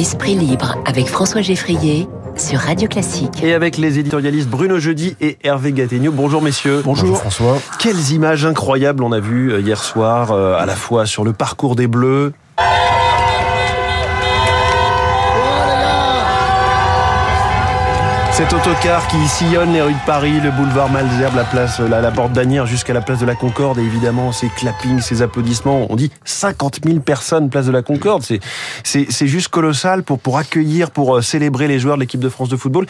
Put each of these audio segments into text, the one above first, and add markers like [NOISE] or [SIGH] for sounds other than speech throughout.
Esprit libre avec François Geffrier sur Radio Classique. Et avec les éditorialistes Bruno Jeudi et Hervé Gattegno. Bonjour messieurs. Bonjour. François. Quelles images incroyables on a vues euh, hier soir, euh, à la fois sur le parcours des Bleus, Cet autocar qui sillonne les rues de Paris, le boulevard Malzerbe, la place, la, la porte d'Anières jusqu'à la place de la Concorde, et évidemment ces clappings, ces applaudissements. On dit 50 000 personnes place de la Concorde. C'est c'est juste colossal pour pour accueillir, pour euh, célébrer les joueurs de l'équipe de France de football.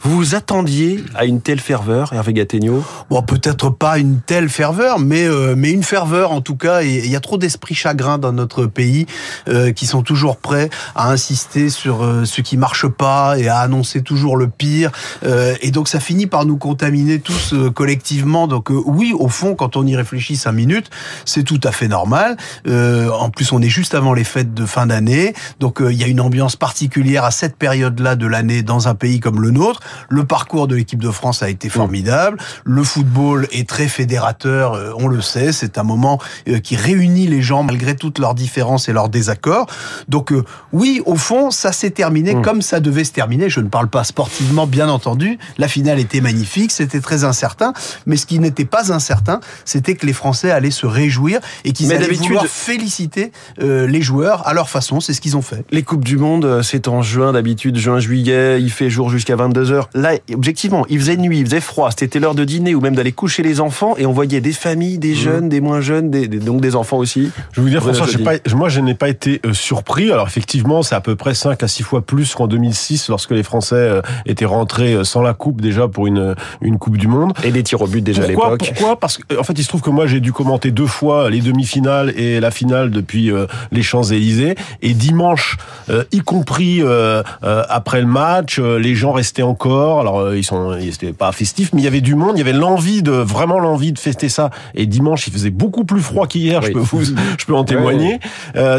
Vous vous attendiez à une telle ferveur, Hervé Gattegno Bon, peut-être pas une telle ferveur, mais euh, mais une ferveur en tout cas. Et il y a trop d'esprit chagrin dans notre pays euh, qui sont toujours prêts à insister sur euh, ce qui marche pas et à annoncer toujours le pire. Euh, et donc ça finit par nous contaminer tous euh, collectivement. Donc euh, oui, au fond, quand on y réfléchit cinq minutes, c'est tout à fait normal. en plus, on est juste avant les fêtes de fin d'année, donc il y a une ambiance particulière à cette période-là de l'année dans un pays comme le nôtre. Le parcours de l'équipe de France a été formidable. Le football est très fédérateur, on le sait. C'est un moment qui réunit les gens malgré toutes leurs différences et leurs désaccords. Donc oui, au fond, ça s'est terminé mmh. comme ça devait se terminer. Je ne parle pas sportivement, bien entendu, la finale était magnifique, c'était très incertain, mais ce qui n'était pas incertain, c'était que les Français allaient se réjouir et qu'ils allaient vouloir féliciter euh, les joueurs à leur façon, c'est ce qu'ils ont fait. Les Coupes du Monde, euh, c'est en juin d'habitude, juin-juillet, il fait jour jusqu'à 22h. Là, objectivement, il faisait nuit, il faisait froid, c'était l'heure de dîner ou même d'aller coucher les enfants et on voyait des familles, des mmh. jeunes, des moins jeunes, des, donc des enfants aussi. Je vous dire, François, pas, moi je n'ai pas été euh, surpris. Alors effectivement, c'est à peu près 5 à 6 fois plus qu'en 2006 lorsque les Français étaient rentrés sans la coupe déjà pour une, une Coupe du Monde. Et des tirs au but déjà à l'époque. Pourquoi? Parce qu'en fait, il se trouve que moi, j'ai dû commenter deux fois les demi-finales et la finale depuis euh, les Champs-Élysées. Et dimanche, euh, y compris euh, après le match, les gens restaient encore. Alors, ils sont, ils étaient pas festifs, mais il y avait du monde. Il y avait l'envie de, vraiment l'envie de fester ça. Et dimanche, il faisait beaucoup plus froid qu'hier. Je peux vous, [LAUGHS] je peux en témoigner.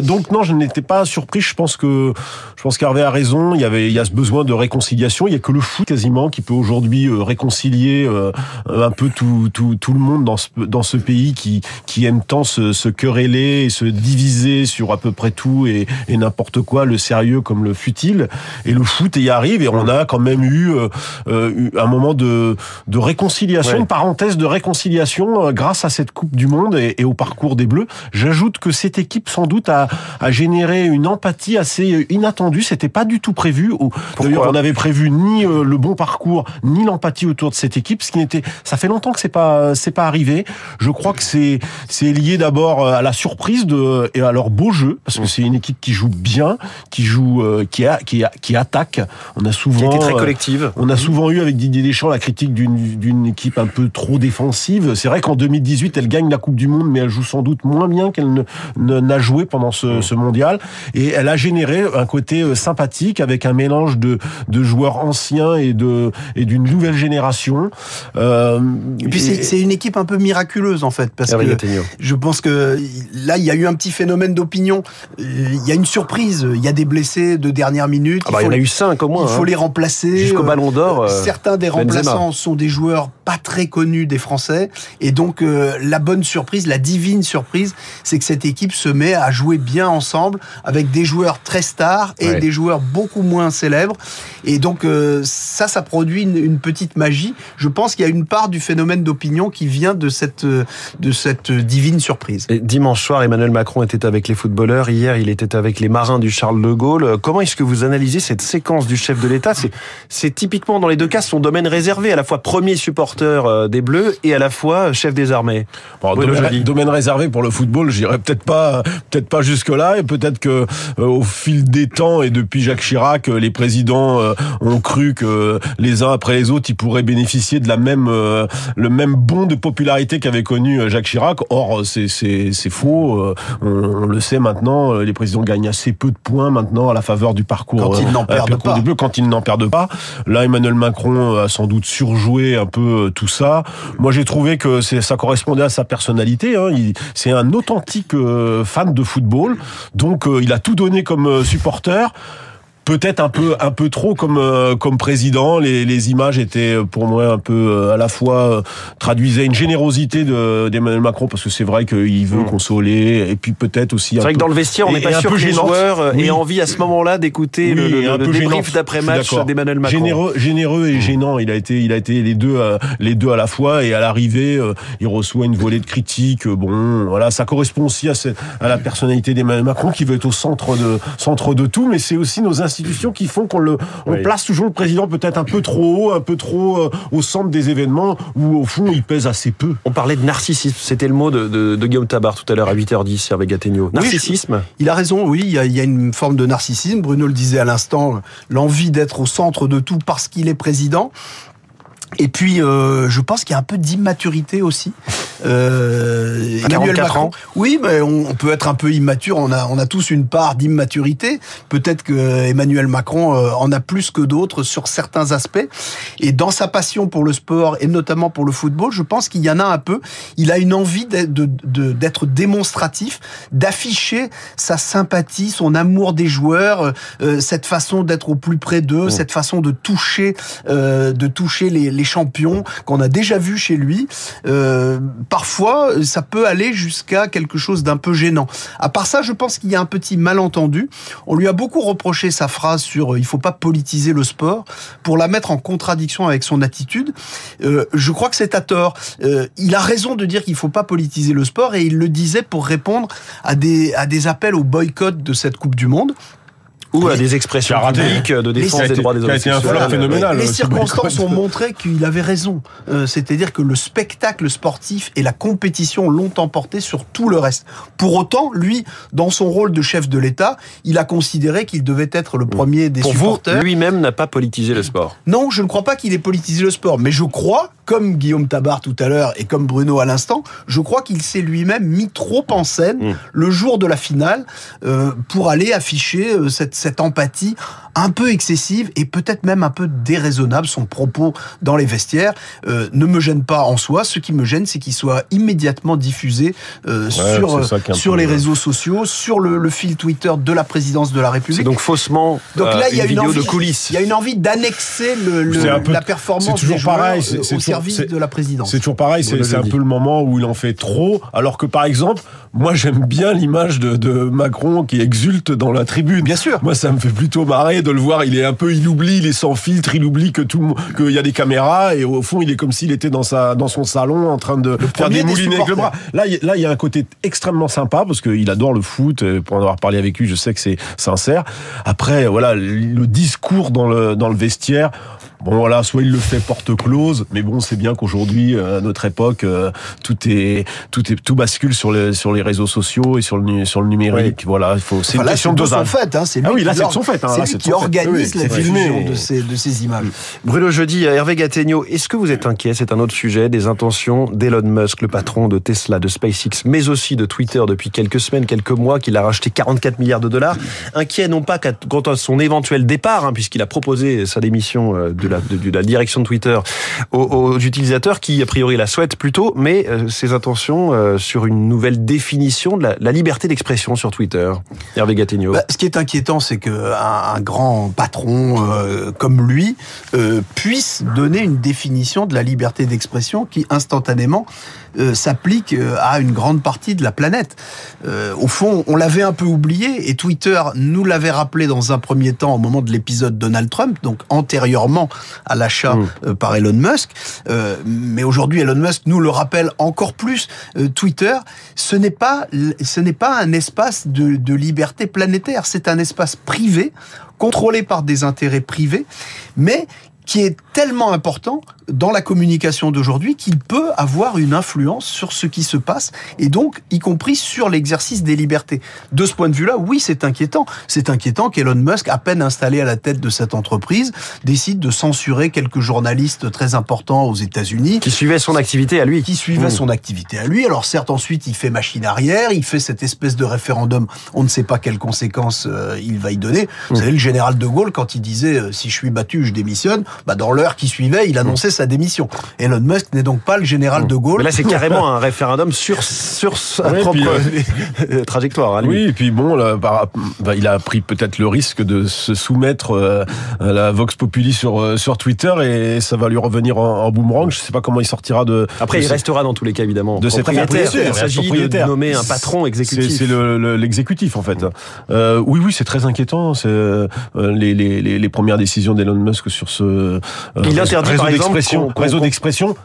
donc non, je n'étais pas surpris. Je pense que, je pense qu'Hervé a raison. Il y avait, il y a ce besoin de réconciliation. Il y a que le foot quasiment qui peut aujourd'hui euh, réconcilier euh, un peu tout, tout, tout le monde dans ce, dans ce pays qui, qui aime tant se, se quereller et se diviser sur à peu près tout et, et n'importe quoi, le sérieux comme le futile. Et le foot y arrive et on a quand même eu euh, un moment de, de réconciliation, une parenthèse de réconciliation grâce à cette Coupe du Monde et, au parcours des Bleus. J'ajoute que cette équipe sans doute a, a généré une empathie assez inattendue. C'était pas du tout prévu. D'ailleurs, on n'avait prévu ni le bon parcours ni l'empathie autour de cette équipe, ce qui n'était, ça fait longtemps que c'est pas, c'est pas arrivé. Je crois que c'est, c'est lié d'abord à la surprise de et à leur beau jeu, parce que c'est une équipe qui joue bien, qui joue, euh, qui a, qui a, qui attaque. On a souvent, qui très euh, collective. On a souvent eu avec Didier Deschamps la critique d'une, d'une équipe un peu trop défensive. C'est vrai qu'en 2018, elle gagne la Coupe du Monde, mais elle joue sans doute moins bien qu'elle ne, n'a joué pendant ce, ce mondial. Et elle a généré un côté euh, sympathique avec un mélange de, de joueurs anciens et de, et d'une nouvelle génération. Euh, et puis c'est une équipe un peu miraculeuse en fait, parce que je pense que là il y a eu un petit phénomène d'opinion. Il y a une surprise, il y a des blessés de dernière minute. Ah bah, il, y en a eu cinq au moins. Il faut hein. les remplacer. Jusqu'au Ballon d'Or. Euh, certains des remplaçants sont des joueurs pas très connus des Français, et donc euh, la bonne surprise, la divine surprise, c'est que cette équipe se met à jouer bien ensemble avec des joueurs très stars et des joueurs beaucoup moins célèbres, et donc ça, ça produit une, petite magie. Je pense qu'il y a une part du phénomène d'opinion qui vient de cette, de cette divine surprise. dimanche soir, Emmanuel Macron était avec les footballeurs. Hier, il était avec les marins du Charles de Gaulle. Comment est-ce que vous analysez cette séquence du chef de l'État? C'est typiquement, dans les deux cas, son domaine réservé, à la fois premier supporter euh, des Bleus et à la fois chef des armées. domaine, réservé pour le football, j'irais peut-être pas, peut-être pas jusque-là, et peut-être que euh, au fil des temps et depuis Jacques Chirac, les présidents euh, ont cru que les uns après les autres, ils pourraient bénéficier de la même euh, le même bond de popularité qu'avait connu euh, Jacques Chirac. Or, c'est c'est faux. Euh, on, le sait maintenant. Les présidents gagnent assez peu de points maintenant à la faveur du parcours. Quand ils n'en perdent pas. quand ils n'en perdent pas. Là, Emmanuel Macron a sans doute surjoué un peu tout ça. Moi, j'ai trouvé que ça correspondait à sa personnalité. Hein. C'est un authentique fan de football. Donc, il a tout donné comme supporter. Peut-être un peu un peu trop comme euh, comme président. Les, les images étaient pour moi un peu euh, à la fois euh, traduisaient une générosité de d'Emmanuel Macron parce que c'est vrai qu'il veut Mm. consoler et puis peut-être aussi. C'est vrai que dans le vestiaire, on n'est pas sûr que les joueurs euh, Oui. aient envie à ce moment-là d'écouter le, Oui, le- le peu débrief d'après-match d'Emmanuel Macron. Généreux, généreux et gênant. Il a été, il a été les deux, euh, les deux à la fois. Et à l'arrivée, euh, il reçoit une volée de critiques. Euh, Bon, voilà, ça correspond aussi à, ce- à la personnalité d'Emmanuel Macron qui veut être au centre de, centre de tout. Mais c'est aussi nos institutions qui font qu'on le, on Oui. place toujours le président peut-être un peu trop haut, un peu trop euh, au centre des événements où au fond il pèse assez peu. On parlait de narcissisme, c'était le mot de, de- de Guillaume Tabar tout à l'heure à 8h10, Hervé Gattegno. Narcissisme Il a raison, oui, il y a, il y a une forme de narcissisme. Bruno le disait à l'instant, l'envie d'être au centre de tout parce qu'il est président. Et puis, euh, je pense qu'il y a un peu d'immaturité aussi. Euh, À 44 ans. Oui, mais on, peut être un peu immature. On a, on a tous une part d'immaturité. Peut-être que Emmanuel Macron euh, en a plus que d'autres sur certains aspects. Et dans sa passion pour le sport et notamment pour le football, je pense qu'il y en a un peu. Il a une envie d'être démonstratif, d'afficher sa sympathie, son amour des joueurs, euh, cette façon d'être au plus près d'eux, cette façon de toucher, euh, de toucher les, les champions qu'on a déjà vu chez lui. Euh, parfois, ça peut aller jusqu'à quelque chose d'un peu gênant. À part ça, je pense qu'il y a un petit malentendu. On lui a beaucoup reproché sa phrase sur euh, il faut pas politiser le sport pour la mettre en contradiction avec son attitude. Euh, je crois que c'est à tort. Il a raison de dire qu'il faut pas politiser le sport et il le disait pour répondre à des à des appels au boycott de cette Coupe du Monde. Ou à des expressions publiques de défense des été- droits des été un phénoménal. Les ce circonstances ont montré qu'il avait raison. Euh, C'est-à-dire que le spectacle sportif et la compétition l'ont emporté sur tout le reste. Pour autant, lui, dans son rôle de chef de l'État, il a considéré qu'il devait être le premier des Pour supporters. lui-même n'a pas politisé le sport. Non, je ne crois pas qu'il ait politisé le sport, mais je crois, comme Guillaume Tabar tout à l'heure et comme Bruno à l'instant, je crois qu'il s'est lui-même mis trop en scène Mm. le jour de la finale euh, pour aller afficher euh, cette, cette empathie un peu excessive et peut-être même un peu déraisonnable. Son propos dans les vestiaires euh, ne me gêne pas en soi. Ce qui me gêne, c'est qu'il soit immédiatement diffusé euh, sur, peu- les réseaux sociaux, sur le, le fil Twitter de la présidence de la C'est République. donc faussement Donc euh, là, il y a une vidéo envie, de coulisses. Il y a une envie d'annexer le, le- peu- la performance c'est toujours des joueurs pareil, euh, au toujours- service de la présidence. C'est toujours pareil, c'est un peu le moment où il en fait trop, alors que par exemple, moi j'aime bien l'image de, de Macron qui exulte dans la tribune. Bien sûr. Moi ça me fait plutôt marrer de le voir, il est un peu, il oublie, il est sans filtre, il oublie que tout le qu'il y a des caméras, et au fond il est comme s'il était dans sa, dans son salon en train de faire premier des des moulinets avec le bras. Là, il y a- là il y a un côté extrêmement sympa parce qu'il adore le foot, pour en avoir parlé avec lui, je sais que c'est sincère. Après, voilà, le discours dans le, dans le vestiaire, Bon voilà, soit il le fait porte close, mais bon, c'est bien qu'aujourd'hui, euh, à notre époque, euh, tout est tout est tout bascule sur les sur les réseaux sociaux et sur le sur le numérique. Voilà, il faut. C'est Enfin, une là, question de dosage. fait. Hein, c'est lui Ah oui, qui là, c'est de l'or- son fait, hein, c'est là, lui qui fait. organise Oui, la diffusion de ces, de ces images. Bruno Jeudi, Hervé Gattegno, est-ce que vous êtes inquiet? C'est un autre sujet des intentions d'Elon Musk, le patron de Tesla, de SpaceX, mais aussi de Twitter depuis quelques semaines, quelques mois, qu'il a racheté 44 milliards de dollars. Inquiet non pas qu'à- quant à son éventuel départ, hein, puisqu'il a proposé sa démission euh, de la, direction de Twitter aux, utilisateurs qui, a priori, la souhaitent plutôt, mais euh, ses intentions euh, sur une nouvelle définition de la, liberté d'expression sur Twitter. Hervé Gattegno. Bah, ce qui est inquiétant, c'est que un, grand patron euh, comme lui puisse donner une définition de la liberté d'expression qui instantanément euh, s'applique euh, à une grande partie de la planète. Euh, au fond, on l'avait un peu oublié et Twitter nous l'avait rappelé dans un premier temps au moment de l'épisode Donald Trump, donc antérieurement à l'achat Mm. par Elon Musk. Euh, mais aujourd'hui, Elon Musk nous le rappelle encore plus. Twitter, ce n'est pas, ce n'est pas un espace de, de liberté planétaire. C'est un espace privé, contrôlé par des intérêts privés, mais qui est tellement important dans la communication d'aujourd'hui qu'il peut avoir une influence sur ce qui se passe et donc y compris sur l'exercice des libertés. De ce point de vue-là, oui, c'est inquiétant. C'est inquiétant qu'Elon Musk, à peine installé à la tête de cette entreprise, décide de censurer quelques journalistes très importants aux États-Unis qui suivait son activité à lui. qui suivait Mmh. son activité à lui. Alors certes, ensuite, il fait machine arrière, il fait cette espèce de référendum. On ne sait pas quelles conséquences euh, il va y donner. Vous savez, le général de Gaulle, quand il disait euh, si je suis battu, je démissionne, bah, dans l'heure qui suivait, il annonçait sa démission. Elon Musk n'est donc pas le général de Gaulle. Mais là, c'est carrément [LAUGHS] un référendum sur, sur sa Ouais, propre puis, euh, [LAUGHS] trajectoire. hein, lui. Oui, et puis bon, là, bah, bah, il a pris peut-être le risque de se soumettre euh, à la Vox Populi sur euh, sur Twitter et ça va lui revenir en, en boomerang. Je sais pas comment il sortira de. Après, de il ce- restera dans tous les cas, évidemment. de cette propriétaire. propriétaire. Il s'agit de nommer un patron exécutif. C'est c'est le- le- l'exécutif en fait. Euh, oui, oui, c'est très inquiétant. C'est euh, les, les, les, les premières décisions d'Elon Musk sur ce euh, Il interdit, réseau par exemple, d'expression, qu'on- qu'on- réseau d'expression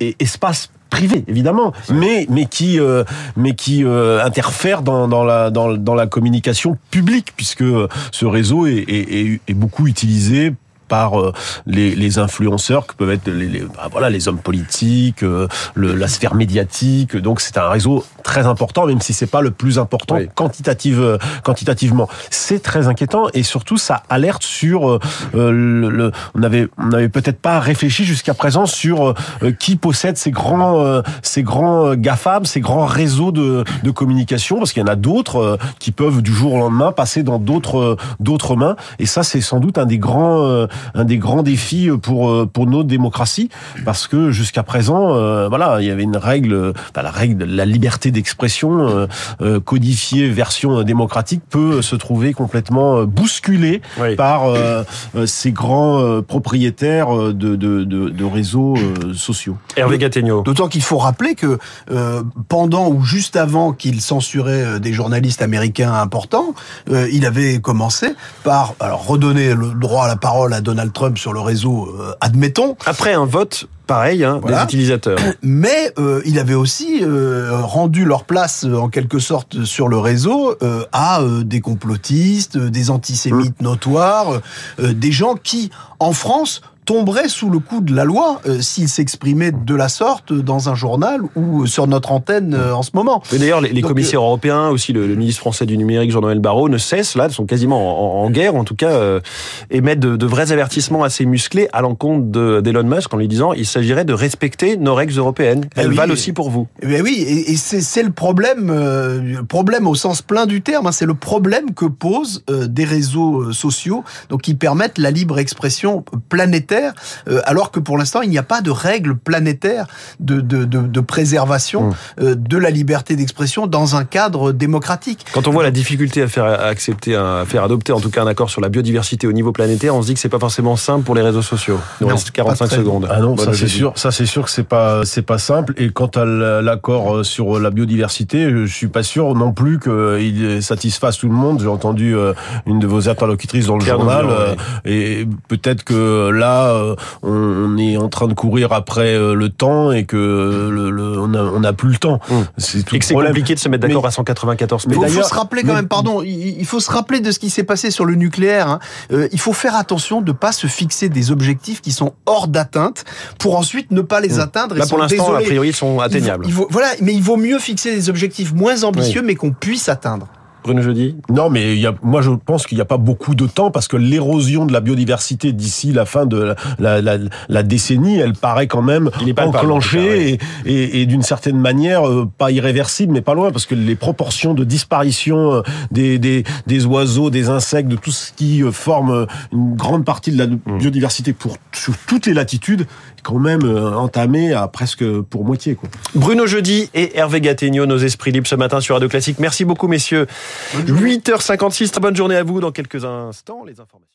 et espace privé évidemment, mais mais qui euh, mais qui euh, interfère dans, dans la dans, dans la communication publique puisque euh, ce réseau est, est, est, est beaucoup utilisé par euh, les, les influenceurs que peuvent être les, les- bah, voilà les hommes politiques, euh, le, la sphère médiatique. Donc c'est un réseau très important, même si c'est pas le plus important Oui. quantitative, euh, quantitativement. C'est très inquiétant et surtout ça alerte sur euh, euh, le, le- on avait on n'avait peut-être pas réfléchi jusqu'à présent sur qui possède ces grands euh, ces grands GAFAM, ces grands réseaux de, de communication parce qu'il y en a d'autres euh, qui peuvent du jour au lendemain passer dans d'autres d'autres mains et ça c'est sans doute un des grands euh, un des grands défis pour euh, pour nos démocraties parce que jusqu'à présent euh, voilà il y avait une règle enfin, la règle de la liberté d'expression euh, codifiée version démocratique peut se trouver complètement bousculée Oui. par euh, ces grands propriétaires de, de, de, de réseaux euh, sociaux. Hervé Gattegno. D'autant qu'il faut rappeler que euh, pendant ou juste avant qu'il censurait des journalistes américains importants, euh, il avait commencé par alors redonner le droit à la parole à Donald Trump sur le réseau, euh, admettons, Après un vote pareil hein, Voilà. des utilisateurs. [CLEARS THROAT] mais euh, il avait aussi euh, rendu leur place en quelque sorte sur le réseau euh, à des complotistes, des antisémites notoires, euh, des gens qui, en France, tomberaient sous le coup de la loi euh, s'ils s'exprimaient de la sorte dans un journal ou sur notre antenne euh, en ce moment. Et D'ailleurs, les, les Donc, commissaires européens, aussi le, le ministre français du numérique, Jean-Noël Barrot, ne cessent, là, sont quasiment en, en guerre, en tout cas, euh, émettent de, de vrais avertissements assez musclés à l'encontre de- d'Elon Musk en lui disant il s'agirait de respecter nos règles européennes. Eh Elles oui. valent aussi pour vous. Eh bien oui, et, et c'est c'est le problème, euh, le problème au sens plein du terme. hein, c'est le problème que posent euh, des réseaux euh, sociaux, donc qui permettent la libre expression planétaire, euh, alors que pour l'instant il n'y a pas de règles planétaires de, de, de, de préservation Mmh. euh, de la liberté d'expression dans un cadre démocratique. Quand on voit la difficulté à faire accepter, un- à faire adopter en tout cas un accord sur la biodiversité au niveau planétaire, on se dit que c'est pas forcément simple pour les réseaux sociaux. Il nous Non, reste 45 pas très secondes. Ah non, ça c'est sûr, ça c'est sûr que c'est pas c'est pas simple. Et quant à l'accord euh, sur la biodiversité, je suis pas sûr non plus qu'il satisfasse tout le monde. J'ai entendu une de vos interlocutrices dans le Claire journal, et peut-être que là euh, on, on est en train de courir après euh, le temps et que le, le- on a on a plus le temps. Hum. C'est tout Et que c'est compliqué de se mettre d'accord Mais- à 194 Mais il faut se rappeler quand mais- même, pardon, il faut se rappeler de ce qui s'est passé sur le nucléaire. hein. Euh, il faut faire attention de ne pas se fixer des objectifs qui sont hors d'atteinte pour ensuite ne pas les atteindre. et Là, pour l'instant, a priori, ils sont Il vaut- atteignables. il vaut- voilà, mais il vaut mieux fixer des objectifs moins ambitieux, mais qu'on puisse atteindre. Bruno Jeudi Non, mais y a, moi je pense qu'il n'y a pas beaucoup de temps parce que l'érosion de la biodiversité d'ici la fin de la, la, la, la décennie, elle paraît quand même cas, enclenchée et, et, et d'une certaine manière euh, pas irréversible, mais pas loin parce que les proportions de disparition euh, des, des, des oiseaux, des insectes, de tout ce qui euh, forme une grande partie de la Mm. biodiversité pour sur toutes les latitudes, est quand même entamée à presque pour moitié. Quoi. Bruno Jeudi et Hervé Gattegno, nos esprits libres ce matin sur Radio Classique. Merci beaucoup, messieurs. 8h56, très bonne journée à vous. Dans quelques instants, les informations.